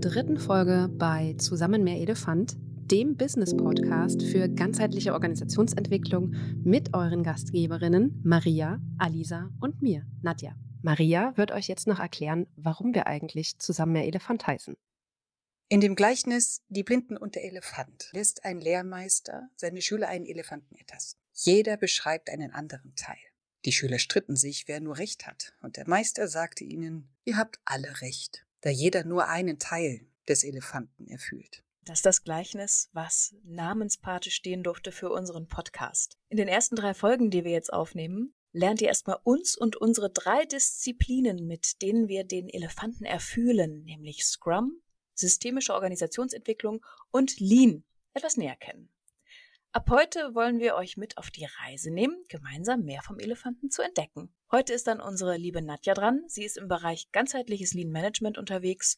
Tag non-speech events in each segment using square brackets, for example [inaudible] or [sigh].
dritten Folge bei Zusammen mehr Elefant, dem Business Podcast für ganzheitliche Organisationsentwicklung mit euren Gastgeberinnen Maria, Alisa und mir, Nadja. Maria wird euch jetzt noch erklären, warum wir eigentlich Zusammen mehr Elefant heißen. In dem Gleichnis Die Blinden und der Elefant lässt ein Lehrmeister seine Schüler einen Elefanten ertasten. Jeder beschreibt einen anderen Teil. Die Schüler stritten sich, wer nur Recht hat, und der Meister sagte ihnen, ihr habt alle Recht, da jeder nur einen Teil des Elefanten erfüllt. Das ist das Gleichnis, was Namenspate stehen durfte für unseren Podcast. In den ersten drei Folgen, die wir jetzt aufnehmen, lernt ihr erstmal uns und unsere drei Disziplinen, mit denen wir den Elefanten erfühlen, nämlich Scrum, systemische Organisationsentwicklung und Lean, etwas näher kennen. Ab heute wollen wir euch mit auf die Reise nehmen, gemeinsam mehr vom Elefanten zu entdecken. Heute ist dann unsere liebe Nadja dran. Sie ist im Bereich ganzheitliches Lean Management unterwegs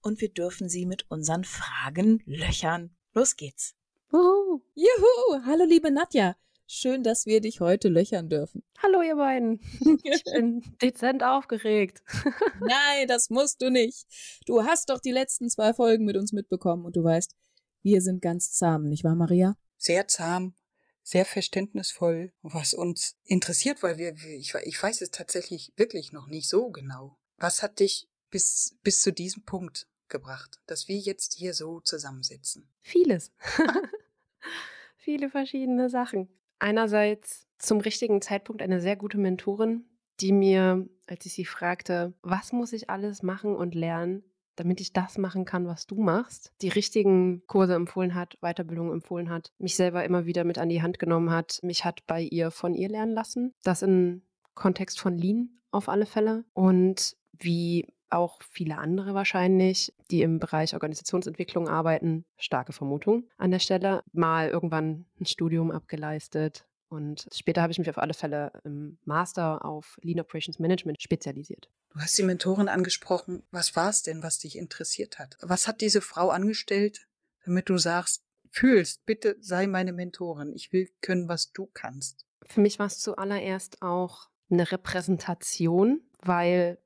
und wir dürfen sie mit unseren Fragen löchern. Los geht's. Uhu. Juhu! Hallo liebe Nadja. Schön, dass wir dich heute löchern dürfen. Hallo ihr beiden. [laughs] Ich bin dezent aufgeregt. [laughs] Nein, das musst du nicht. Du hast doch die letzten zwei Folgen mit uns mitbekommen und du weißt, wir sind ganz zahm, nicht wahr, Maria? Sehr zahm, sehr verständnisvoll, was uns interessiert, weil wir, ich, ich weiß es tatsächlich wirklich noch nicht so genau. Was hat dich bis, bis zu diesem Punkt gebracht, dass wir jetzt hier so zusammensitzen? Vieles. [laughs] [laughs] Viele verschiedene Sachen. Einerseits zum richtigen Zeitpunkt eine sehr gute Mentorin, die mir, als ich sie fragte, was muss ich alles machen und lernen, damit ich das machen kann, was du machst, die richtigen Kurse empfohlen hat, Weiterbildung empfohlen hat, mich selber immer wieder mit an die Hand genommen hat, mich hat bei ihr von ihr lernen lassen. Das im Kontext von Lean auf alle Fälle. Und wie auch viele andere wahrscheinlich, die im Bereich Organisationsentwicklung arbeiten, starke Vermutung an der Stelle, mal irgendwann ein Studium abgeleistet, und später habe ich mich auf alle Fälle im Master auf Lean Operations Management spezialisiert. Du hast die Mentorin angesprochen. Was war es denn, was dich interessiert hat? Was hat diese Frau angestellt, damit du sagst, fühlst, bitte sei meine Mentorin. Ich will können, was du kannst. Für mich war es zuallererst auch eine Repräsentation, weil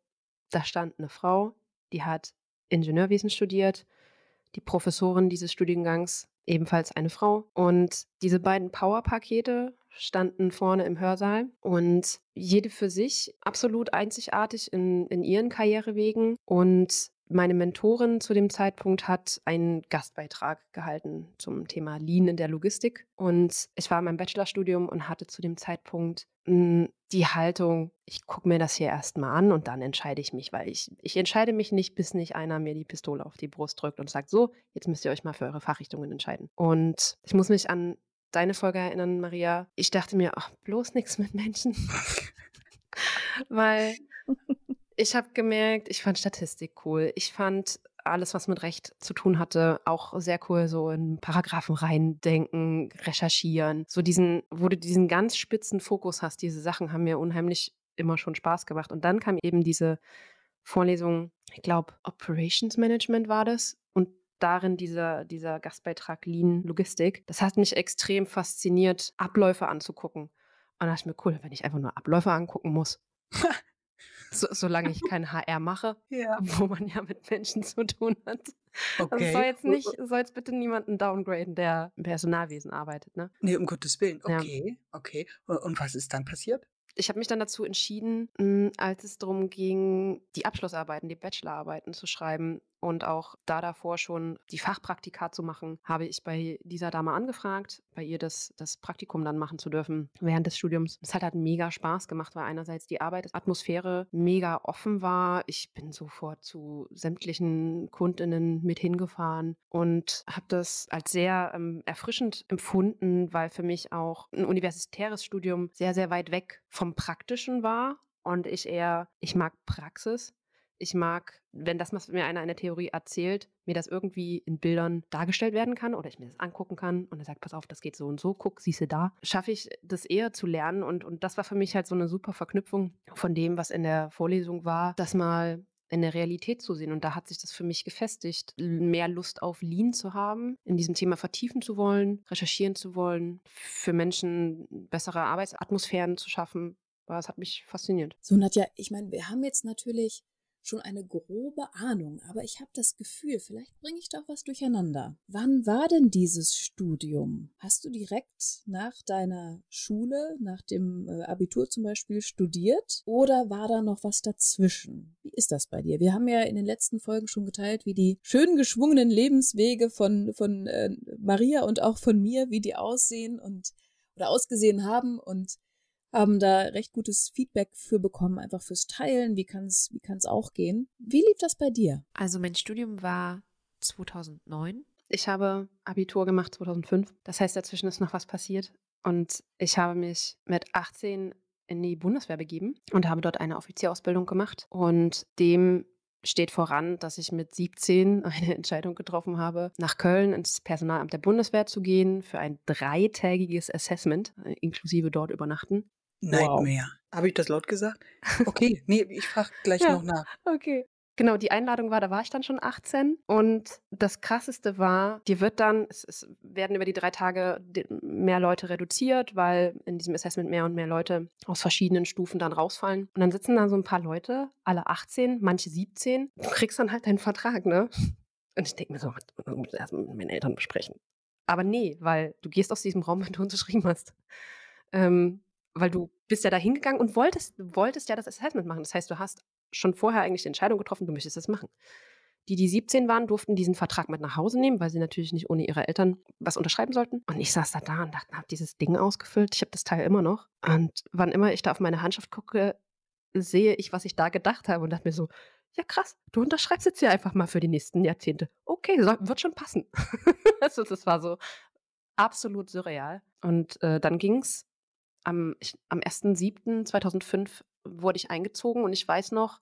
da stand eine Frau, die hat Ingenieurwesen studiert. Die Professorin dieses Studiengangs ebenfalls eine Frau. Und diese beiden Power-Pakete standen vorne im Hörsaal und jede für sich absolut einzigartig in, in ihren Karrierewegen. Und meine Mentorin zu dem Zeitpunkt hat einen Gastbeitrag gehalten zum Thema Lean in der Logistik. Und ich war in meinem Bachelorstudium und hatte zu dem Zeitpunkt hm, die Haltung, ich gucke mir das hier erstmal an und dann entscheide ich mich, weil ich, ich entscheide mich nicht, bis nicht einer mir die Pistole auf die Brust drückt und sagt, so, jetzt müsst ihr euch mal für eure Fachrichtungen entscheiden. Und ich muss mich an deine Folge erinnern, Maria. Ich dachte mir, ach, bloß nichts mit Menschen. [laughs] weil ich habe gemerkt, ich fand Statistik cool. Ich fand alles, was mit Recht zu tun hatte, auch sehr cool, so in Paragraphen reindenken, recherchieren. So diesen, wo du diesen ganz spitzen Fokus hast, diese Sachen haben mir unheimlich immer schon Spaß gemacht. Und dann kam eben diese Vorlesung, ich glaube, Operations Management war das. Und darin dieser, dieser Gastbeitrag Lean Logistik. Das hat mich extrem fasziniert, Abläufe anzugucken. Und da dachte ich mir, cool, wenn ich einfach nur Abläufe angucken muss. [laughs] So, solange ich kein HR mache, [laughs] ja. wo man ja mit Menschen zu tun hat. Okay. Also soll jetzt nicht, soll jetzt bitte niemanden downgraden, der im Personalwesen arbeitet, ne? Nee, um Gottes Willen. Okay, ja. okay. Und was ist dann passiert? Ich habe mich dann dazu entschieden, als es darum ging, die Abschlussarbeiten, die Bachelorarbeiten zu schreiben, und auch da davor schon die Fachpraktika zu machen, habe ich bei dieser Dame angefragt, bei ihr das, das Praktikum dann machen zu dürfen während des Studiums. Es hat halt mega Spaß gemacht, weil einerseits die Arbeitsatmosphäre mega offen war. Ich bin sofort zu sämtlichen Kundinnen mit hingefahren und habe das als sehr ähm, erfrischend empfunden, weil für mich auch ein universitäres Studium sehr, sehr weit weg vom Praktischen war und ich eher, ich mag Praxis ich mag, wenn das, was mir einer in der Theorie erzählt, mir das irgendwie in Bildern dargestellt werden kann oder ich mir das angucken kann und er sagt, pass auf, das geht so und so, guck, siehst du da, schaffe ich das eher zu lernen und, und das war für mich halt so eine super Verknüpfung von dem, was in der Vorlesung war, das mal in der Realität zu sehen. Und da hat sich das für mich gefestigt, mehr Lust auf Lean zu haben, in diesem Thema vertiefen zu wollen, recherchieren zu wollen, für Menschen bessere Arbeitsatmosphären zu schaffen. Das hat mich fasziniert. So, Nadja, ich meine, wir haben jetzt natürlich schon eine grobe Ahnung, aber ich habe das Gefühl, vielleicht bringe ich doch was durcheinander. Wann war denn dieses Studium? Hast du direkt nach deiner Schule, nach dem äh, Abitur zum Beispiel, studiert oder war da noch was dazwischen? Wie ist das bei dir? Wir haben ja in den letzten Folgen schon geteilt, wie die schön geschwungenen Lebenswege von, von äh, Maria und auch von mir, wie die aussehen und oder ausgesehen haben und haben da recht gutes Feedback für bekommen, einfach fürs Teilen. Wie kann es wie kann's auch gehen? Wie lief das bei dir? Also mein Studium war 2009. Ich habe Abitur gemacht 2005. Das heißt, dazwischen ist noch was passiert. Und ich habe mich mit 18 in die Bundeswehr begeben und habe dort eine Offizierausbildung gemacht. Und dem steht voran, dass ich mit 17 [laughs] eine Entscheidung getroffen habe, nach Köln ins Personalamt der Bundeswehr zu gehen für ein dreitägiges Assessment, äh, inklusive dort übernachten. Nightmare. Wow. Habe ich das laut gesagt? [laughs] Okay, nee, ich frage gleich ja, noch nach. Okay. Genau, die Einladung war, da war ich dann schon 18 und das Krasseste war, dir wird dann, es, es, werden über die drei Tage mehr Leute reduziert, weil in diesem Assessment mehr und mehr Leute aus verschiedenen Stufen dann rausfallen. Und dann sitzen da so ein paar Leute, alle 18, manche 17. Du kriegst dann halt deinen Vertrag, ne? Und ich denke mir so, ich muss erst mit meinen Eltern besprechen. Aber nee, weil du gehst aus diesem Raum, wenn du unterschrieben hast. Ähm, weil du bist ja da hingegangen und wolltest, wolltest ja das Assessment machen. Das heißt, du hast schon vorher eigentlich die Entscheidung getroffen, du möchtest das machen. Die, die 17 waren, durften diesen Vertrag mit nach Hause nehmen, weil sie natürlich nicht ohne ihre Eltern was unterschreiben sollten. Und ich saß da da und dachte, habe dieses Ding ausgefüllt. Ich habe das Teil immer noch. Und wann immer ich da auf meine Handschrift gucke, sehe ich, was ich da gedacht habe und dachte mir so, ja krass, du unterschreibst jetzt hier einfach mal für die nächsten Jahrzehnte. Okay, soll, wird schon passen. [laughs] also das war so absolut surreal. Und äh, dann ging am, am 1.7.2005 wurde ich eingezogen und ich weiß noch,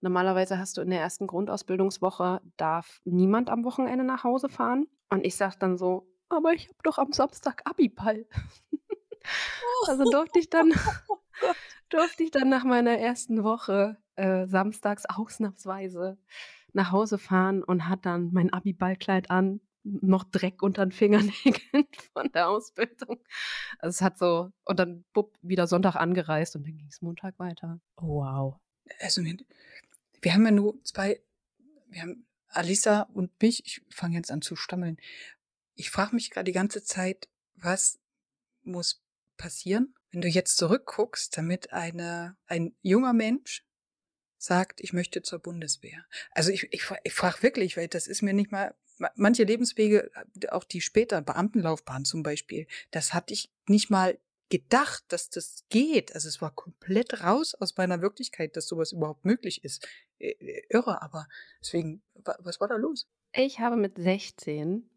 normalerweise hast du in der ersten Grundausbildungswoche, darf niemand am Wochenende nach Hause fahren. Und ich sag dann so, aber ich habe doch am Samstag Abiball. [laughs] also durfte ich dann, [laughs] oh [laughs] durfte ich dann nach meiner ersten Woche äh, samstags ausnahmsweise nach Hause fahren und hat dann mein Abiballkleid an, noch Dreck unter den Fingernägeln [laughs] von der Ausbildung. Also es hat so, und dann bupp, wieder Sonntag angereist und dann ging es Montag weiter. Oh, wow. Also wir, wir haben ja nur zwei, wir haben Alisa und mich, ich fange jetzt an zu stammeln. Ich frage mich gerade die ganze Zeit, was muss passieren, wenn du jetzt zurückguckst, damit eine, ein junger Mensch sagt, ich möchte zur Bundeswehr. Also ich, ich, ich frage wirklich, weil das ist mir nicht mal manche Lebenswege, äh, auch die später, Beamtenlaufbahn zum Beispiel, das hatte ich nicht mal gedacht, dass das geht. Also es war komplett raus aus meiner Wirklichkeit, dass sowas überhaupt möglich ist. Irre, aber deswegen, was war da los? Ich habe mit 16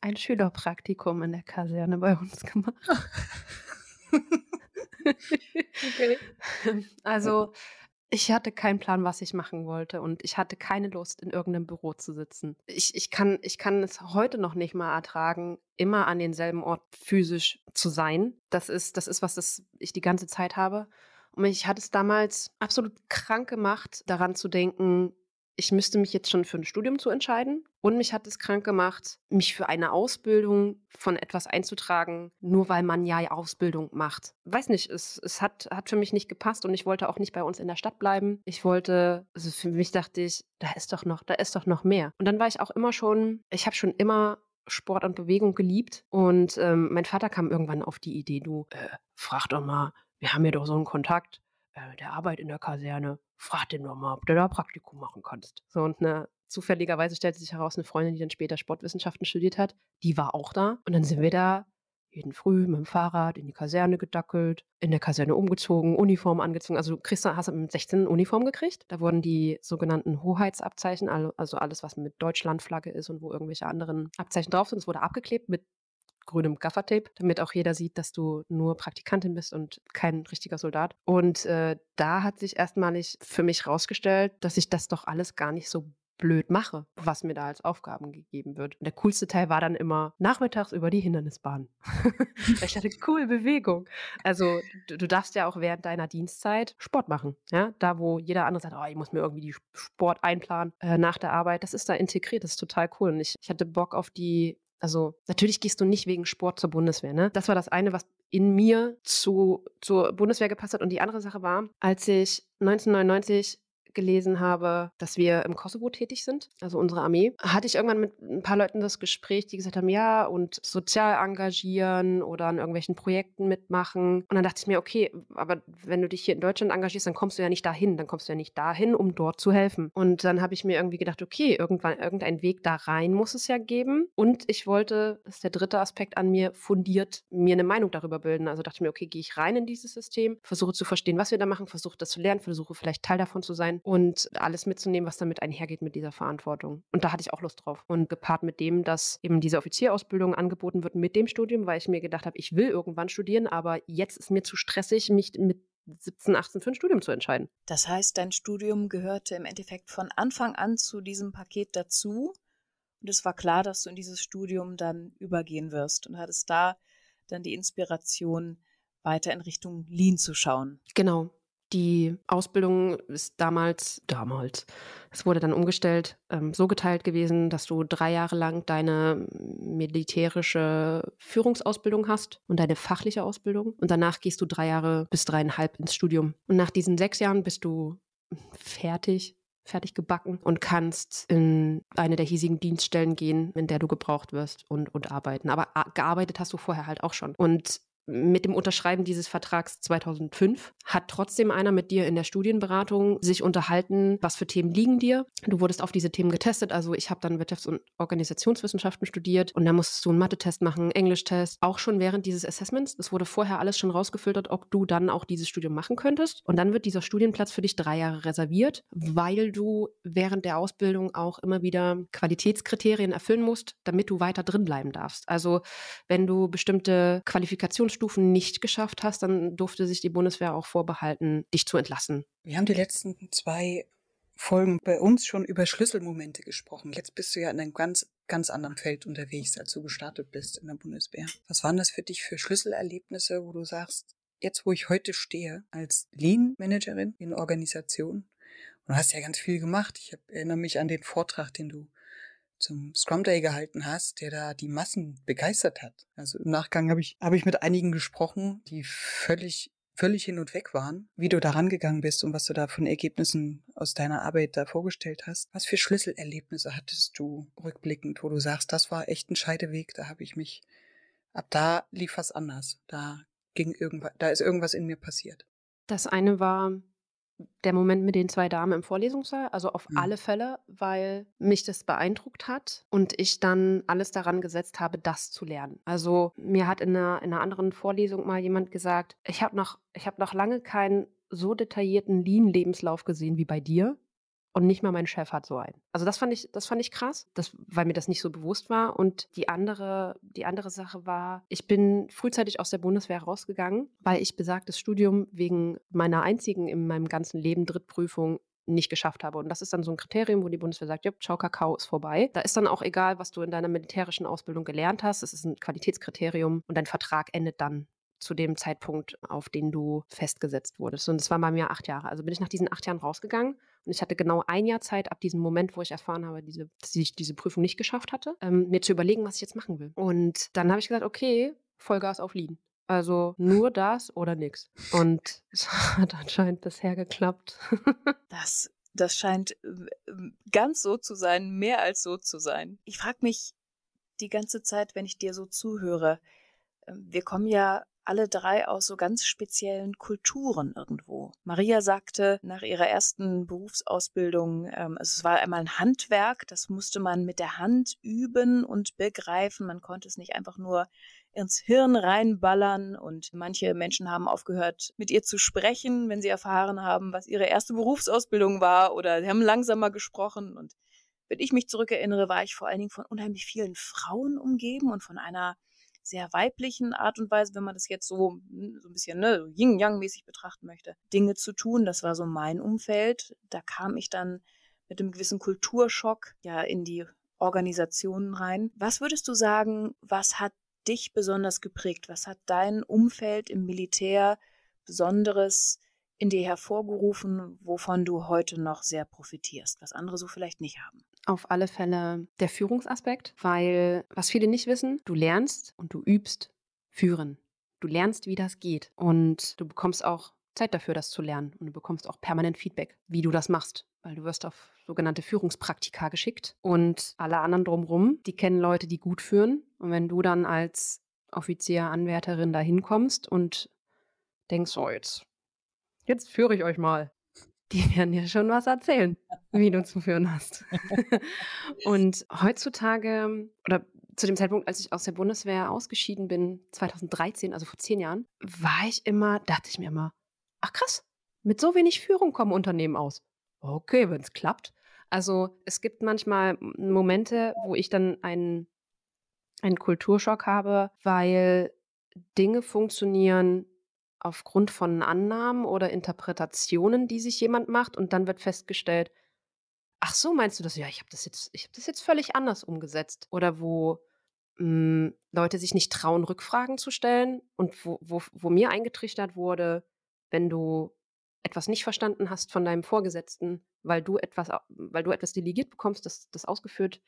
ein Schülerpraktikum in der Kaserne bei uns gemacht. [laughs] okay. [laughs] Also ich hatte keinen Plan, was ich machen wollte und ich hatte keine Lust, in irgendeinem Büro zu sitzen. Ich, ich, kann, ich kann es heute noch nicht mal ertragen, immer an denselben Ort physisch zu sein. Das ist, das ist, was das ich die ganze Zeit habe. Und mich hat es damals absolut krank gemacht, daran zu denken, ich müsste mich jetzt schon für ein Studium zu entscheiden. Und mich hat es krank gemacht, mich für eine Ausbildung von etwas einzutragen, nur weil man ja Ausbildung macht. Weiß nicht, es, es hat, hat für mich nicht gepasst und ich wollte auch nicht bei uns in der Stadt bleiben. Ich wollte, also für mich dachte ich, da ist doch noch, da ist doch noch mehr. Und dann war ich auch immer schon, ich habe schon immer Sport und Bewegung geliebt. Und ähm, mein Vater kam irgendwann auf die Idee, du, äh, frag doch mal, wir haben ja doch so einen Kontakt, äh, der Arbeit in der Kaserne frag den doch mal, ob du da Praktikum machen kannst. So, und eine, zufälligerweise stellte sich heraus, eine Freundin, die dann später Sportwissenschaften studiert hat, die war auch da. Und dann sind wir da jeden Früh mit dem Fahrrad in die Kaserne gedackelt, in der Kaserne umgezogen, Uniform angezogen. Also kriegst, hast du mit 16 Uniform gekriegt. Da wurden die sogenannten Hoheitsabzeichen, also alles, was mit Deutschlandflagge ist und wo irgendwelche anderen Abzeichen drauf sind, es wurde abgeklebt mit grünem Gaffertape, damit auch jeder sieht, dass du nur Praktikantin bist und kein richtiger Soldat. Und äh, da hat sich erstmalig für mich rausgestellt, dass ich das doch alles gar nicht so blöd mache, was mir da als Aufgaben gegeben wird. Und der coolste Teil war dann immer nachmittags über die Hindernisbahn. [laughs] ich hatte cool Bewegung. Also du, du, darfst ja auch während deiner Dienstzeit Sport machen. Ja? Da, wo jeder andere sagt, oh, ich muss mir irgendwie die Sport einplanen äh, nach der Arbeit, das ist da integriert, das ist total cool. Und ich, ich hatte Bock auf die also natürlich gehst du nicht wegen Sport zur Bundeswehr. Ne? Das war das eine, was in mir zu, zur Bundeswehr gepasst hat. Und die andere Sache war, als ich 1999 gelesen habe, dass wir im Kosovo tätig sind, also unsere Armee, hatte ich irgendwann mit ein paar Leuten das Gespräch, die gesagt haben, ja, und sozial engagieren oder an irgendwelchen Projekten mitmachen. Und dann dachte ich mir, okay, aber wenn du dich hier in Deutschland engagierst, dann kommst du ja nicht dahin, dann kommst du ja nicht dahin, um dort zu helfen. Und dann habe ich mir irgendwie gedacht, okay, irgendwann irgendein Weg da rein muss es ja geben. Und ich wollte, das ist der dritte Aspekt an mir, fundiert mir eine Meinung darüber bilden. Also dachte ich mir, okay, gehe ich rein in dieses System, versuche zu verstehen, was wir da machen, versuche das zu lernen, versuche vielleicht Teil davon zu sein und alles mitzunehmen, was damit einhergeht mit dieser Verantwortung. Und da hatte ich auch Lust drauf. Und gepaart mit dem, dass eben diese Offizierausbildung angeboten wird mit dem Studium, weil ich mir gedacht habe, ich will irgendwann studieren, aber jetzt ist mir zu stressig, mich mit 17, 18 für ein Studium zu entscheiden. Das heißt, dein Studium gehörte im Endeffekt von Anfang an zu diesem Paket dazu. Und es war klar, dass du in dieses Studium dann übergehen wirst und hattest da dann die Inspiration, weiter in Richtung Lean zu schauen. Genau. Die Ausbildung ist damals, damals, es wurde dann umgestellt, ähm, so geteilt gewesen, dass du drei Jahre lang deine militärische Führungsausbildung hast und deine fachliche Ausbildung. Und danach gehst du drei Jahre bis dreieinhalb ins Studium. Und nach diesen sechs Jahren bist du fertig, fertig gebacken und kannst in eine der hiesigen Dienststellen gehen, in der du gebraucht wirst und, und arbeiten. Aber gearbeitet hast du vorher halt auch schon. Und mit dem Unterschreiben dieses Vertrags 2005 hat trotzdem einer mit dir in der Studienberatung sich unterhalten, was für Themen liegen dir. Du wurdest auf diese Themen getestet. Also ich habe dann Wirtschafts- und Organisationswissenschaften studiert und da musstest du einen Mathe-Test machen, Englisch-Test, auch schon während dieses Assessments. Es wurde vorher alles schon rausgefiltert, ob du dann auch dieses Studium machen könntest. Und dann wird dieser Studienplatz für dich drei Jahre reserviert, weil du während der Ausbildung auch immer wieder Qualitätskriterien erfüllen musst, damit du weiter drin bleiben darfst. Also wenn du bestimmte Qualifikations Stufen nicht geschafft hast, dann durfte sich die Bundeswehr auch vorbehalten, dich zu entlassen. Wir haben die letzten zwei Folgen bei uns schon über Schlüsselmomente gesprochen. Jetzt bist du ja in einem ganz, ganz anderen Feld unterwegs, als du gestartet bist in der Bundeswehr. Was waren das für dich für Schlüsselerlebnisse, wo du sagst, jetzt wo ich heute stehe als Lean-Managerin in Organisation, und du hast ja ganz viel gemacht. Ich erinnere mich an den Vortrag, den du zum Scrum Day gehalten hast, der da die Massen begeistert hat. Also im Nachgang habe ich, habe ich mit einigen gesprochen, die völlig völlig hin und weg waren, wie du da rangegangen bist und was du da von Ergebnissen aus deiner Arbeit da vorgestellt hast. Was für Schlüsselerlebnisse hattest du rückblickend, wo du sagst, das war echt ein Scheideweg, da habe ich mich, ab da lief was anders. Da ging irgendwas, da ist irgendwas in mir passiert. Das eine war der Moment mit den zwei Damen im Vorlesungssaal, also auf mhm. alle Fälle, weil mich das beeindruckt hat und ich dann alles daran gesetzt habe, das zu lernen. Also mir hat in einer, in einer anderen Vorlesung mal jemand gesagt, ich habe noch, hab noch lange keinen so detaillierten Lean-Lebenslauf gesehen wie bei dir. Und nicht mal mein Chef hat so einen. Also das fand ich, das fand ich krass, das, weil mir das nicht so bewusst war. Und die andere, die andere Sache war, ich bin frühzeitig aus der Bundeswehr rausgegangen, weil ich besagtes Studium wegen meiner einzigen in meinem ganzen Leben Drittprüfung nicht geschafft habe. Und das ist dann so ein Kriterium, wo die Bundeswehr sagt, ja, ciao, Kakao ist vorbei. Da ist dann auch egal, was du in deiner militärischen Ausbildung gelernt hast. Es ist ein Qualitätskriterium und dein Vertrag endet dann zu dem Zeitpunkt, auf den du festgesetzt wurdest. Und es war bei mir acht Jahre. Also bin ich nach diesen acht Jahren rausgegangen und ich hatte genau ein Jahr Zeit ab diesem Moment, wo ich erfahren habe, diese, dass ich diese Prüfung nicht geschafft hatte, ähm, mir zu überlegen, was ich jetzt machen will. Und dann habe ich gesagt, okay, Vollgas auf Lean. Also nur das oder nichts. Und [laughs] es hat anscheinend bisher geklappt. [laughs] das, das scheint ganz so zu sein, mehr als so zu sein. Ich frage mich die ganze Zeit, wenn ich dir so zuhöre, ähm, wir kommen ja alle drei aus so ganz speziellen Kulturen irgendwo. Maria sagte nach ihrer ersten Berufsausbildung, ähm, es war einmal ein Handwerk, das musste man mit der Hand üben und begreifen. Man konnte es nicht einfach nur ins Hirn reinballern und manche Menschen haben aufgehört, mit ihr zu sprechen, wenn sie erfahren haben, was ihre erste Berufsausbildung war oder sie haben langsamer gesprochen und wenn ich mich zurückerinnere, war ich vor allen Dingen von unheimlich vielen Frauen umgeben und von einer sehr weiblichen Art und Weise, wenn man das jetzt so, hm, so ein bisschen ne, Yin-Yang-mäßig betrachten möchte, Dinge zu tun. Das war so mein Umfeld. Da kam ich dann mit einem gewissen Kulturschock ja in die Organisationen rein. Was würdest du sagen, was hat dich besonders geprägt? Was hat dein Umfeld im Militär Besonderes in dir hervorgerufen, wovon du heute noch sehr profitierst, was andere so vielleicht nicht haben? Auf alle Fälle der Führungsaspekt, weil was viele nicht wissen, du lernst und du übst führen. Du lernst, wie das geht und du bekommst auch Zeit dafür, das zu lernen. Und du bekommst auch permanent Feedback, wie du das machst. Weil du wirst auf sogenannte Führungspraktika geschickt. Und alle anderen drumherum, die kennen Leute, die gut führen. Und wenn du dann als Offizier, Anwärterin da hinkommst und denkst, oh, jetzt, jetzt führe ich euch mal. Die werden dir schon was erzählen, wie du zu führen hast. [laughs] und heutzutage, oder zu dem Zeitpunkt, als ich aus der Bundeswehr ausgeschieden bin, 2013, also vor zehn Jahren, war ich immer, dachte ich mir immer, ach krass, mit so wenig Führung kommen Unternehmen aus. Okay, wenn es klappt. Also es gibt manchmal Momente, wo ich dann einen, einen Kulturschock habe, weil Dinge funktionieren aufgrund von Annahmen oder Interpretationen, die sich jemand macht und dann wird festgestellt, ach so, meinst du das? Ja, ich habe das jetzt, ich habe das jetzt völlig anders umgesetzt. Oder wo hm, Leute sich nicht trauen, Rückfragen zu stellen und wo, wo, wo mir eingetrichtert wurde, wenn du etwas nicht verstanden hast von deinem Vorgesetzten, weil du etwas, weil du etwas delegiert bekommst, das, das ausgeführt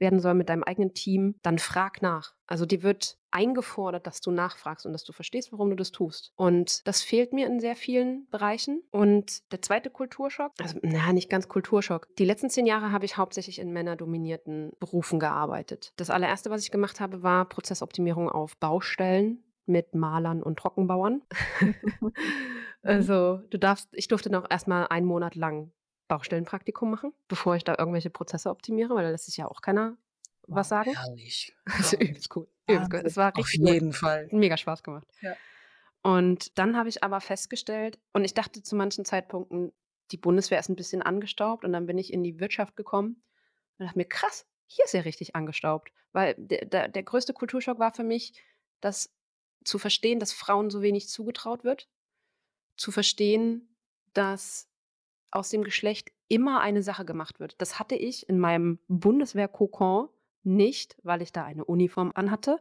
werden soll mit deinem eigenen Team, dann frag nach. Also dir wird eingefordert, dass du nachfragst und dass du verstehst, warum du das tust. Und das fehlt mir in sehr vielen Bereichen. Und der zweite Kulturschock, also naja, nicht ganz Kulturschock. Die letzten zehn Jahre habe ich hauptsächlich in männerdominierten Berufen gearbeitet. Das allererste, was ich gemacht habe, war Prozessoptimierung auf Baustellen mit Malern und Trockenbauern. [laughs] [laughs] also du darfst, ich durfte noch erstmal einen Monat lang Baustellenpraktikum machen, bevor ich da irgendwelche Prozesse optimiere, weil da lässt sich ja auch keiner wow, was sagen. Herrlich. [laughs] Also übelst cool. Übelst cool. Es war richtig Auf jeden Fall. Mega Spaß gemacht. Ja. Und dann habe ich aber festgestellt, und ich dachte zu manchen Zeitpunkten, die Bundeswehr ist ein bisschen angestaubt und dann bin ich in die Wirtschaft gekommen und dachte mir, krass, hier ist ja richtig angestaubt. Weil der, der, der größte Kulturschock war für mich, dass zu verstehen, dass Frauen so wenig zugetraut wird, zu verstehen, dass aus dem Geschlecht immer eine Sache gemacht wird. Das hatte ich in meinem Bundeswehr-Kokon nicht, weil ich da eine Uniform anhatte.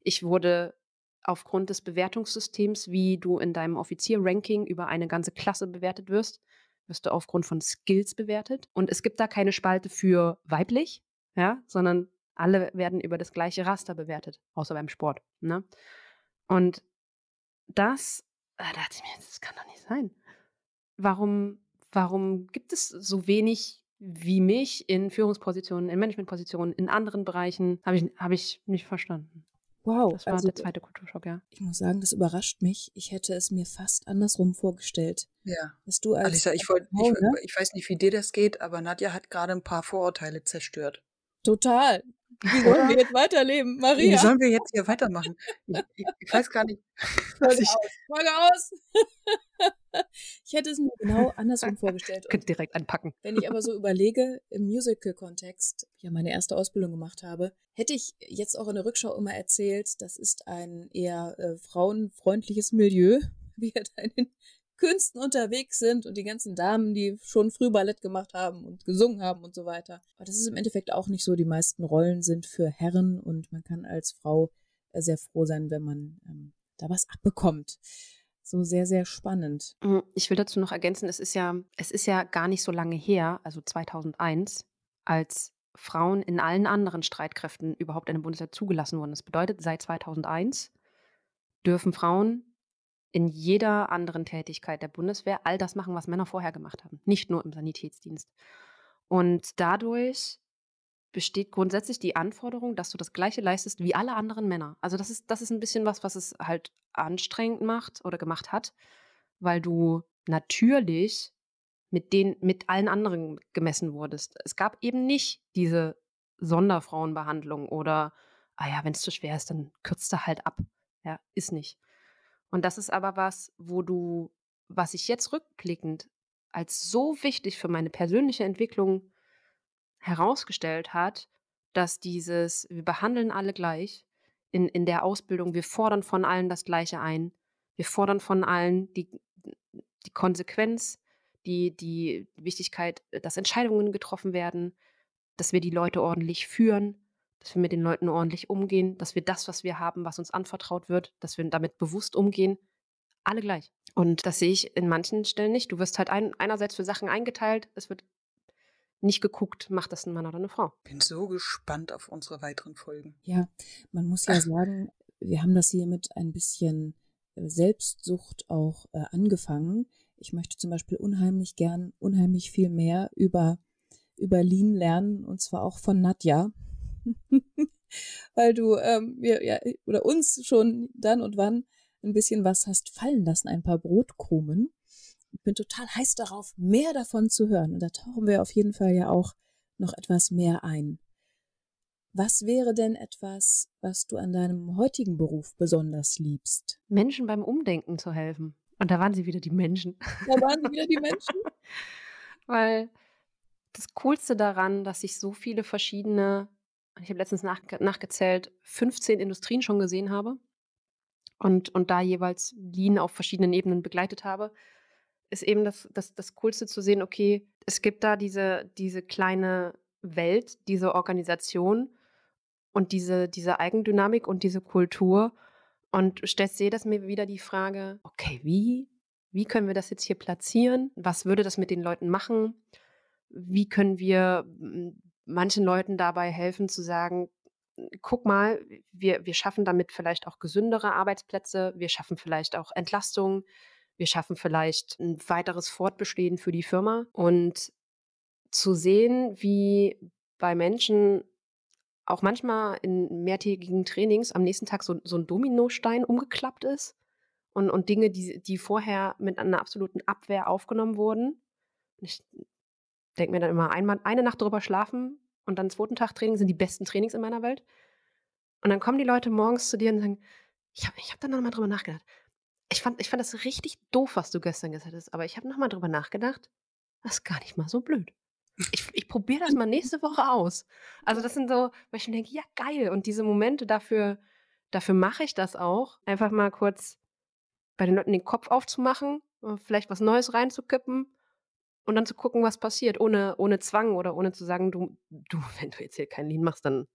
Ich wurde aufgrund des Bewertungssystems, wie du in deinem Offizier-Ranking über eine ganze Klasse bewertet wirst, wirst du aufgrund von Skills bewertet. Und es gibt da keine Spalte für weiblich, ja, sondern alle werden über das gleiche Raster bewertet, außer beim Sport. Ne? Und das, da dachte ich mir, das kann doch nicht sein. Warum, warum gibt es so wenig wie mich in Führungspositionen, in Managementpositionen, in anderen Bereichen? Habe ich, hab ich nicht verstanden. Wow. Das war also, der zweite Kulturschock, ja. Ich muss sagen, das überrascht mich. Ich hätte es mir fast andersrum vorgestellt. Ja. Dass du als Alisa, ich, wollt, ich, ne? ich weiß nicht, wie dir das geht, aber Nadja hat gerade ein paar Vorurteile zerstört. Total. Wie sollen wir jetzt weiterleben, Maria? Wie sollen wir jetzt hier weitermachen? Ich, ich, ich weiß gar nicht. [laughs] Folge aus. Folge aus. [laughs] ich hätte es mir genau andersrum vorgestellt. Könnt direkt anpacken. Wenn ich aber so überlege, im Musical-Kontext, ja meine erste Ausbildung gemacht habe, hätte ich jetzt auch in der Rückschau immer erzählt, das ist ein eher äh, frauenfreundliches Milieu. [laughs] wie er da in den Künsten unterwegs sind und die ganzen Damen, die schon früh Ballett gemacht haben und gesungen haben und so weiter. Aber das ist im Endeffekt auch nicht so. Die meisten Rollen sind für Herren und man kann als Frau äh, sehr froh sein, wenn man ähm, da was abbekommt. So sehr, sehr spannend. Mm, ich will dazu noch ergänzen, es ist ja, es ist ja gar nicht so lange her, also 2001, als Frauen in allen anderen Streitkräften überhaupt in der Bundeswehr zugelassen wurden. Das bedeutet, seit 2001 dürfen Frauen in jeder anderen Tätigkeit der Bundeswehr all das machen, was Männer vorher gemacht haben, nicht nur im Sanitätsdienst. Und dadurch besteht grundsätzlich die Anforderung, dass du das Gleiche leistest wie alle anderen Männer. Also das ist, das ist ein bisschen was, was es halt anstrengend macht oder gemacht hat, weil du natürlich mit den, mit allen anderen gemessen wurdest. Es gab eben nicht diese Sonderfrauenbehandlung oder, ah ja, wenn es zu schwer ist, dann kürzt er halt ab. Ja, ist nicht. Und das ist aber was, wo du, was ich jetzt rückblickend als so wichtig für meine persönliche Entwicklung herausgestellt hat, dass dieses, wir behandeln alle gleich in, in der Ausbildung, wir fordern von allen das Gleiche ein, wir fordern von allen die, die Konsequenz, die, die Wichtigkeit, dass Entscheidungen getroffen werden, dass wir die Leute ordentlich führen, dass wir mit den Leuten ordentlich umgehen, dass wir das, was wir haben, was uns anvertraut wird, dass wir damit bewusst umgehen. Alle gleich. Und das sehe ich in manchen Stellen nicht. Du wirst halt ein, einerseits für Sachen eingeteilt, es wird nicht geguckt, macht das ein Mann oder eine Frau. Bin so gespannt auf unsere weiteren Folgen. Ja, man muss ja sagen, wir haben das hier mit ein bisschen äh, Selbstsucht auch äh, angefangen. Ich möchte zum Beispiel unheimlich gern, unheimlich viel mehr über, über Lean lernen und zwar auch von Nadja. [laughs] Weil du ähm, mir, ja, oder uns schon dann und wann ein bisschen was hast fallen lassen, ein paar Brotkrumen. Ich bin total heiß darauf, mehr davon zu hören. Und da tauchen wir auf jeden Fall ja auch noch etwas mehr ein. Was wäre denn etwas, was du an deinem heutigen Beruf besonders liebst? Menschen beim Umdenken zu helfen. Und da waren sie wieder die Menschen. Da waren sie wieder die Menschen. [laughs] Weil das Coolste daran, dass ich so viele verschiedene, ich habe letztens nach, nachgezählt, 15 Industrien schon gesehen habe und, und da jeweils Lean auf verschiedenen Ebenen begleitet habe, ist eben das, das, das Coolste zu sehen, okay, es gibt da diese, diese kleine Welt, diese Organisation und diese, diese Eigendynamik und diese Kultur. Und stellst jedes mir wieder die Frage, okay, wie, wie können wir das jetzt hier platzieren? Was würde das mit den Leuten machen? Wie können wir manchen Leuten dabei helfen zu sagen, guck mal, wir, wir schaffen damit vielleicht auch gesündere Arbeitsplätze, wir schaffen vielleicht auch Entlastung, wir schaffen vielleicht ein weiteres Fortbestehen für die Firma und zu sehen, wie bei Menschen auch manchmal in mehrtägigen Trainings am nächsten Tag so, so ein Dominostein umgeklappt ist und, und Dinge, die, die vorher mit einer absoluten Abwehr aufgenommen wurden. Ich denke mir dann immer, einmal eine Nacht drüber schlafen und dann zweiten Tag Training sind die besten Trainings in meiner Welt. Und dann kommen die Leute morgens zu dir und sagen, ich habe ich hab da nochmal drüber nachgedacht. Ich fand, ich fand das richtig doof, was du gestern gesagt hast, aber ich habe nochmal drüber nachgedacht. Das ist gar nicht mal so blöd ich, ich probiere das mal nächste Woche aus. Also das sind so, weil ich mir denke, ja geil. Und diese Momente dafür, dafür mache ich das auch. Einfach mal kurz bei den Leuten den Kopf aufzumachen, vielleicht was Neues reinzukippen und dann zu gucken, was passiert, ohne, ohne Zwang oder ohne zu sagen, du, du, [laughs] wenn du jetzt hier keinen Lean machst, dann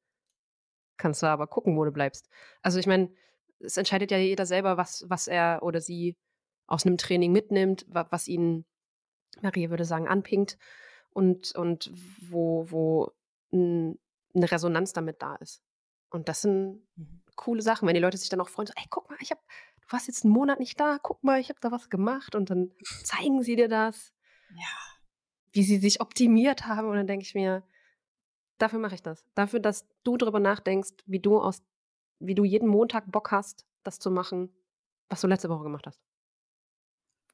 kannst du aber gucken, wo du bleibst. Also ich meine, es entscheidet ja jeder selber, was, was er oder sie aus einem Training mitnimmt, was ihn, Marie würde sagen, anpinkt und, und wo, wo eine Resonanz damit da ist. Und das sind mhm. coole Sachen, wenn die Leute sich dann auch freuen, so, ey, guck mal, ich hab, du warst jetzt einen Monat nicht da, guck mal, ich habe da was gemacht und dann zeigen sie dir das. Ja. Wie sie sich optimiert haben und dann denke ich mir, dafür mache ich das. Dafür, dass du darüber nachdenkst, wie du aus, wie du jeden Montag Bock hast, das zu machen, was du letzte Woche gemacht hast.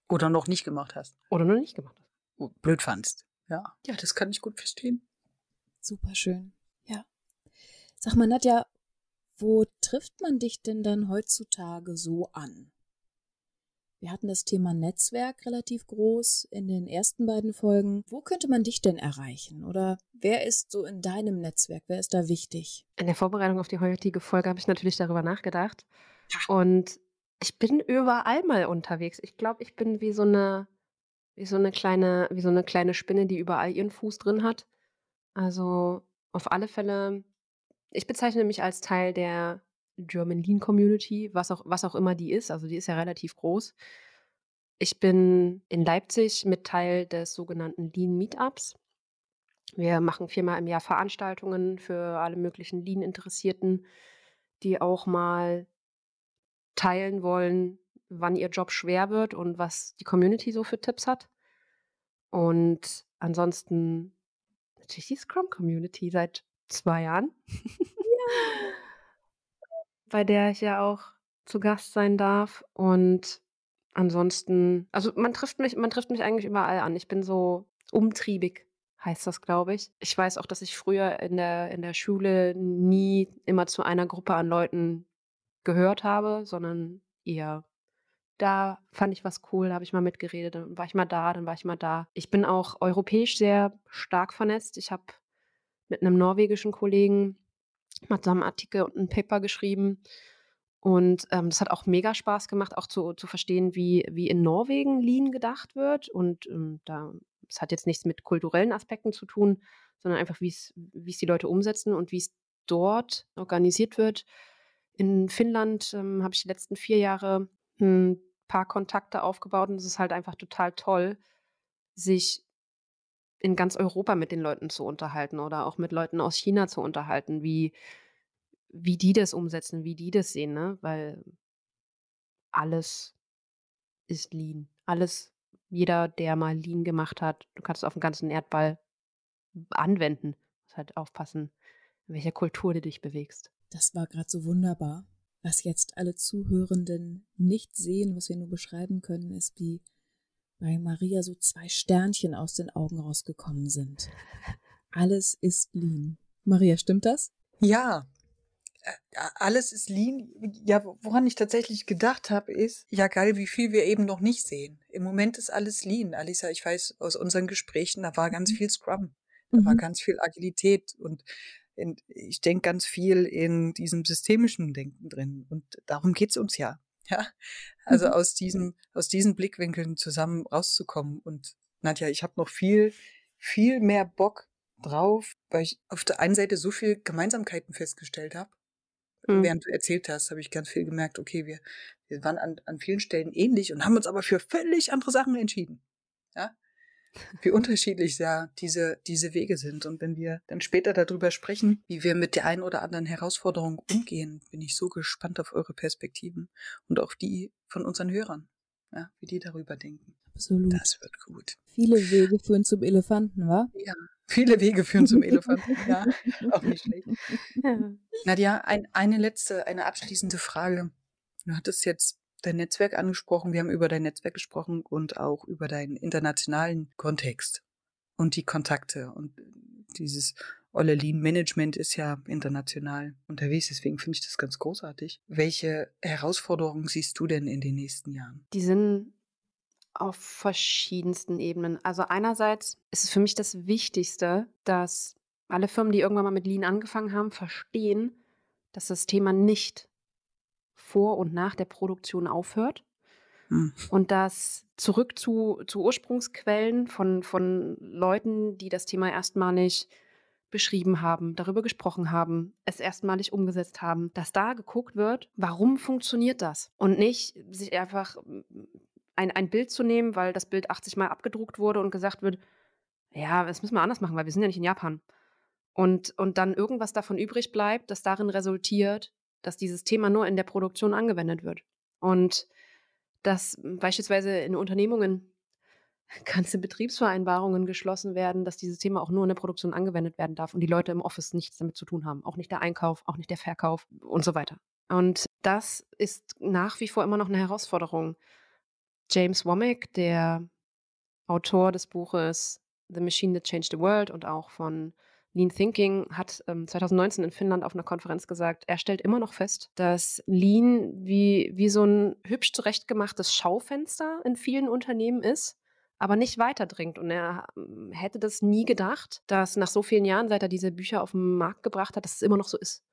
Oder noch nicht gemacht hast. Oder noch nicht gemacht hast. Blöd fandst. Ja, ja, das kann ich gut verstehen. Super schön. Ja. Sag mal, Nadja, wo trifft man dich denn dann heutzutage so an? Wir hatten das Thema Netzwerk relativ groß in den ersten beiden Folgen. Wo könnte man dich denn erreichen? Oder wer ist so in deinem Netzwerk? Wer ist da wichtig? In der Vorbereitung auf die heutige Folge habe ich natürlich darüber nachgedacht. Und ich bin überall mal unterwegs. Ich glaube, ich bin wie so eine wie so eine kleine wie so eine kleine Spinne, die überall ihren Fuß drin hat. Also, auf alle Fälle ich bezeichne mich als Teil der German Lean Community, was auch was auch immer die ist. Also, die ist ja relativ groß. Ich bin in Leipzig mit Teil des sogenannten Lean Meetups. Wir machen viermal im Jahr Veranstaltungen für alle möglichen Lean-Interessierten, die auch mal teilen wollen, wann ihr Job schwer wird und was die Community so für Tipps hat. Und ansonsten natürlich die Scrum Community seit zwei Jahren. Ja. Bei der ich ja auch zu Gast sein darf. Und ansonsten, also man trifft mich, man trifft mich eigentlich überall an. Ich bin so umtriebig, heißt das, glaube ich. Ich weiß auch, dass ich früher in der, in der Schule nie immer zu einer Gruppe an Leuten gehört habe, sondern eher da fand ich was cool, da habe ich mal mitgeredet, dann war ich mal da, dann war ich mal da. Ich bin auch europäisch sehr stark vernetzt. Ich habe mit einem norwegischen Kollegen mal zusammen einen Artikel und ein Paper geschrieben. Und ähm, das hat auch mega Spaß gemacht, auch zu, zu verstehen, wie, wie in Norwegen Lean gedacht wird. Und ähm, da, das hat jetzt nichts mit kulturellen Aspekten zu tun, sondern einfach, wie es die Leute umsetzen und wie es dort organisiert wird. In Finnland ähm, habe ich die letzten vier Jahre ein paar Kontakte aufgebaut und es ist halt einfach total toll, sich in ganz Europa mit den Leuten zu unterhalten oder auch mit Leuten aus China zu unterhalten, wie, wie die das umsetzen, wie die das sehen, ne? Weil alles ist Lean. Alles, jeder, der mal Lean gemacht hat, du kannst es auf den ganzen Erdball anwenden. Du musst halt aufpassen, in welcher Kultur du dich bewegst. Das war gerade so wunderbar. Was jetzt alle Zuhörenden nicht sehen, was wir nur beschreiben können, ist, wie bei Maria so zwei Sternchen aus den Augen rausgekommen sind. Alles ist Lean. Maria, stimmt das? Ja, äh, alles ist lean. Ja, woran ich tatsächlich gedacht habe, ist, ja geil, wie viel wir eben noch nicht sehen. Im Moment ist alles lean. Alisa, ich weiß aus unseren Gesprächen, da war ganz mhm. viel Scrum. Da mhm. war ganz viel Agilität und in, ich denke ganz viel in diesem systemischen Denken drin. Und darum geht's uns ja. [laughs] Ja. Also mhm. aus diesem, aus diesen Blickwinkeln zusammen rauszukommen. Und Nadja, ich habe noch viel, viel mehr Bock drauf, weil ich auf der einen Seite so viel Gemeinsamkeiten festgestellt habe. Mhm. Während du erzählt hast, habe ich ganz viel gemerkt, okay, wir, wir waren an, an vielen Stellen ähnlich und haben uns aber für völlig andere Sachen entschieden. Ja? Wie unterschiedlich ja diese, diese Wege sind. Und wenn wir dann später darüber sprechen, wie wir mit der einen oder anderen Herausforderung umgehen, bin ich so gespannt auf eure Perspektiven und auch die von unseren Hörern, ja, wie die darüber denken. Absolut. Das wird gut. Viele Wege führen zum Elefanten, wa? Ja, viele Wege führen zum Elefanten. ja, [laughs] auch nicht schlecht. Ja. Nadja, ein, eine letzte, eine abschließende Frage. Du hattest jetzt dein Netzwerk angesprochen. Wir haben über dein Netzwerk gesprochen und auch über deinen internationalen Kontext und die Kontakte und dieses Olle Lean Management ist ja international unterwegs, deswegen finde ich das ganz großartig. Welche Herausforderungen siehst du denn in den nächsten Jahren? Die sind auf verschiedensten Ebenen. Also einerseits ist es für mich das Wichtigste, dass alle Firmen, die irgendwann mal mit Lean angefangen haben, verstehen, dass das Thema nicht vor und nach der Produktion aufhört. Hm. Und dass zurück zu, zu Ursprungsquellen von, von Leuten, die das Thema erstmalig beschrieben haben, darüber gesprochen haben, es erstmalig umgesetzt haben, dass da geguckt wird, warum funktioniert das? Und nicht sich einfach ein, ein Bild zu nehmen, weil das Bild 80 Mal abgedruckt wurde und gesagt wird, ja, das müssen wir anders machen, weil wir sind ja nicht in Japan. Und, und dann irgendwas davon übrig bleibt, das darin resultiert, dass dieses Thema nur in der Produktion angewendet wird. Und dass beispielsweise in Unternehmungen [laughs] ganze Betriebsvereinbarungen geschlossen werden, dass dieses Thema auch nur in der Produktion angewendet werden darf und die Leute im Office nichts damit zu tun haben. Auch nicht der Einkauf, auch nicht der Verkauf und so weiter. Und das ist nach wie vor immer noch eine Herausforderung. James Womack, der Autor des Buches The Machine That Changed the World und auch von Lean Thinking, hat ähm, 2019 in Finnland auf einer Konferenz gesagt, er stellt immer noch fest, dass Lean wie, wie so ein hübsch zurechtgemachtes Schaufenster in vielen Unternehmen ist, aber nicht weiterdringt. Und er ähm, hätte das nie gedacht, dass nach so vielen Jahren, seit er diese Bücher auf den Markt gebracht hat, dass es immer noch so ist.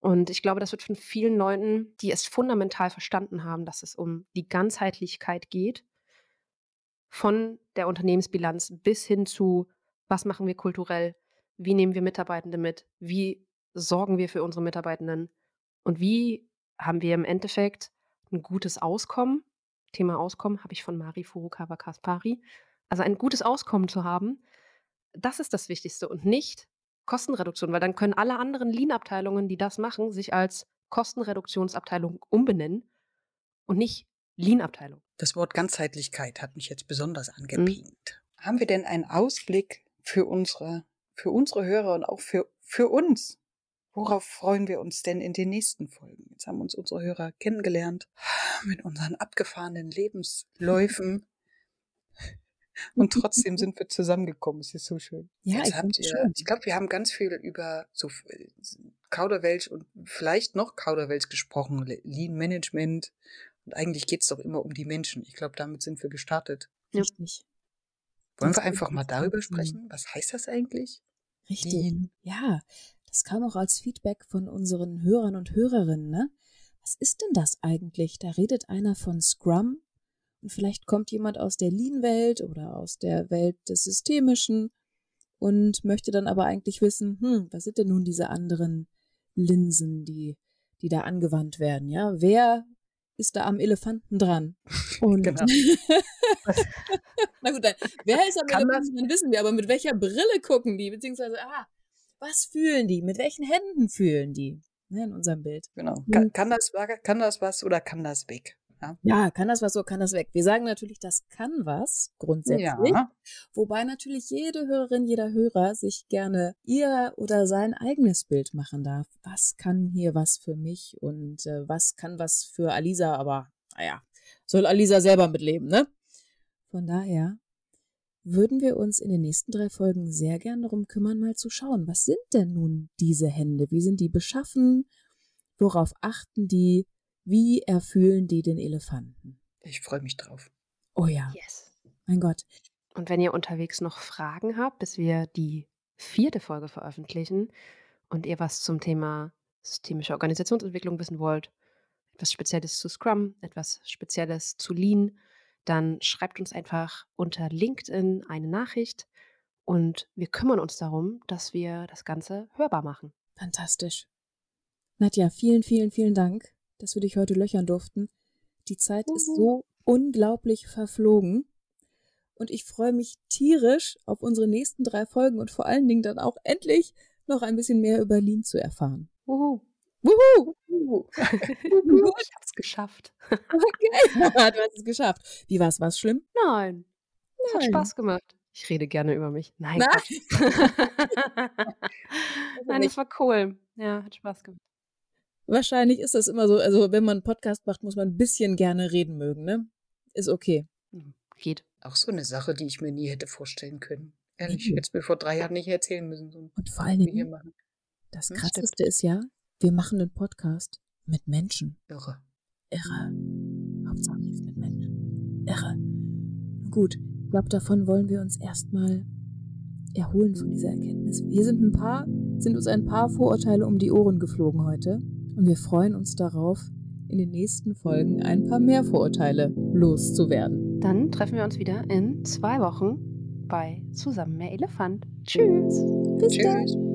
Und ich glaube, das wird von vielen Leuten, die es fundamental verstanden haben, dass es um die Ganzheitlichkeit geht, von der Unternehmensbilanz bis hin zu, was machen wir kulturell, wie nehmen wir Mitarbeitende mit, wie sorgen wir für unsere Mitarbeitenden und wie haben wir im Endeffekt ein gutes Auskommen. Thema Auskommen habe ich von Mari Furukawa Kaspari. Also ein gutes Auskommen zu haben, das ist das Wichtigste und nicht Kostenreduktion, weil dann können alle anderen Lean-Abteilungen, die das machen, sich als Kostenreduktionsabteilung umbenennen und nicht Lean-Abteilung. Das Wort Ganzheitlichkeit hat mich jetzt besonders angepinkt. Mhm. Haben wir denn einen Ausblick für unsere, für unsere Hörer und auch für, für uns? Worauf freuen wir uns denn in den nächsten Folgen? Jetzt haben uns unsere Hörer kennengelernt mit unseren abgefahrenen Lebensläufen. [laughs] Und trotzdem sind wir zusammengekommen. Es ist so schön. Ja, Jetzt ich, habt ihr, ich glaube, wir haben ganz viel über so Kauderwelsch und vielleicht noch Kauderwelsch gesprochen, Lean Management. Und eigentlich geht's doch immer um die Menschen. Ich glaube, damit sind wir gestartet. Richtig. Wollen wir einfach mal darüber sprechen? Was heißt das eigentlich? Richtig. Lean. Ja, das kam auch als Feedback von unseren Hörern und Hörerinnen. Ne? Was ist denn das eigentlich? Da redet einer von Scrum, und vielleicht kommt jemand aus der Lean-Welt oder aus der Welt des Systemischen und möchte dann aber eigentlich wissen, hm, was sind denn nun diese anderen Linsen, die, die da angewandt werden? Ja, wer ist da am Elefanten dran? Und genau. [laughs] Na gut, dann, wer ist am Kann Elefanten dran, wissen wir, aber mit welcher Brille gucken die? Beziehungsweise, ah, was fühlen die? Mit welchen Händen fühlen die? Ne, in unserem Bild. Genau. Kann, kann, das, kann das was oder kann das weg? Ja, Ja, kann das was, so kann das weg. Wir sagen natürlich, das kann was, grundsätzlich. ja. Wobei natürlich jede Hörerin, jeder Hörer sich gerne ihr oder sein eigenes Bild machen darf. Was kann hier was für mich und äh, was kann was für Alisa, aber naja, soll Alisa selber mitleben, ne? Von daher würden wir uns in den nächsten drei Folgen sehr gern darum kümmern, mal zu schauen, was sind denn nun diese Hände? Wie sind die beschaffen? Worauf achten die? Wie erfühlen die den Elefanten? Ich freue mich drauf. Oh ja, Yes. mein Gott. Und wenn ihr unterwegs noch Fragen habt, bis wir die vierte Folge veröffentlichen und ihr was zum Thema systemische Organisationsentwicklung wissen wollt, etwas Spezielles zu Scrum, etwas Spezielles zu Lean, dann schreibt uns einfach unter LinkedIn eine Nachricht und wir kümmern uns darum, dass wir das Ganze hörbar machen. Fantastisch. Nadja, vielen, vielen, vielen Dank, dass wir dich heute löchern durften. Die Zeit ist Uhu. so unglaublich verflogen. Und ich freue mich tierisch auf unsere nächsten drei Folgen und vor allen Dingen dann auch endlich noch ein bisschen mehr über Lean zu erfahren. Uhu. [laughs] Wuhu! ich hab's geschafft. Okay, [laughs] du hast es geschafft. Wie war's? War's schlimm? Nein, es hat Nein. Spaß gemacht. Ich rede gerne über mich. Nein, Na? Quatsch. [laughs] Nein, das war cool. Ja, hat Spaß gemacht. Wahrscheinlich ist das immer so, also wenn man einen Podcast macht, muss man ein bisschen gerne reden mögen, ne? Ist okay. Hm, Geht. Auch so eine Sache, die ich mir nie hätte vorstellen können. Ehrlich, Mhm. jetzt mir vor drei Jahren nicht erzählen müssen, so Und vor allen wir Dingen, machen. das Hm, Krasseste ist ja, wir machen einen Podcast mit Menschen. Irre. Irre. Hauptsache nichts mit Menschen. Irre. Nun Gut, ich glaube, davon wollen wir uns erstmal erholen von dieser Erkenntnis. Hier sind ein paar, sind uns ein paar Vorurteile um die Ohren geflogen heute. Und wir freuen uns darauf, in den nächsten Folgen ein paar mehr Vorurteile loszuwerden. Dann treffen wir uns wieder in zwei Wochen bei Zusammen mehr Elefant. Tschüss. Bis dann. Tschüss.